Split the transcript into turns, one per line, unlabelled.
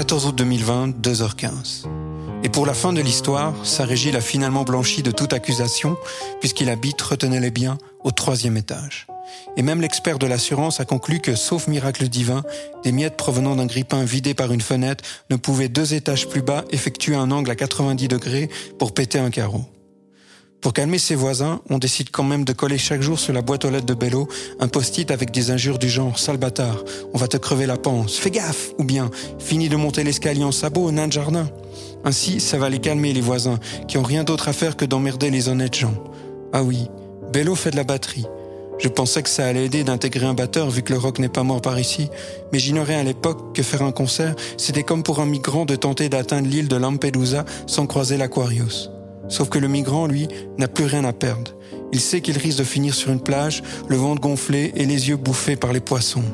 14 août 2020, 2h15. Et pour la fin de l'histoire, sa régie l'a finalement blanchi de toute accusation, puisqu'il habite, retenait les biens, au troisième étage. Et même l'expert de l'assurance a conclu que, sauf miracle divin, des miettes provenant d'un grippin vidé par une fenêtre ne pouvaient deux étages plus bas effectuer un angle à 90 degrés pour péter un carreau. Pour calmer ses voisins, on décide quand même de coller chaque jour sur la boîte aux lettres de Bello un post-it avec des injures du genre sale bâtard, on va te crever la panse, fais gaffe, ou bien fini de monter l'escalier en sabot, nain de jardin. Ainsi, ça va les calmer les voisins, qui ont rien d'autre à faire que d'emmerder les honnêtes gens. Ah oui, Bello fait de la batterie. Je pensais que ça allait aider d'intégrer un batteur vu que le rock n'est pas mort par ici, mais j'ignorais à l'époque que faire un concert, c'était comme pour un migrant de tenter d'atteindre l'île de Lampedusa sans croiser l'Aquarius. Sauf que le migrant, lui, n'a plus rien à perdre. Il sait qu'il risque de finir sur une plage, le ventre gonflé et les yeux bouffés par les poissons.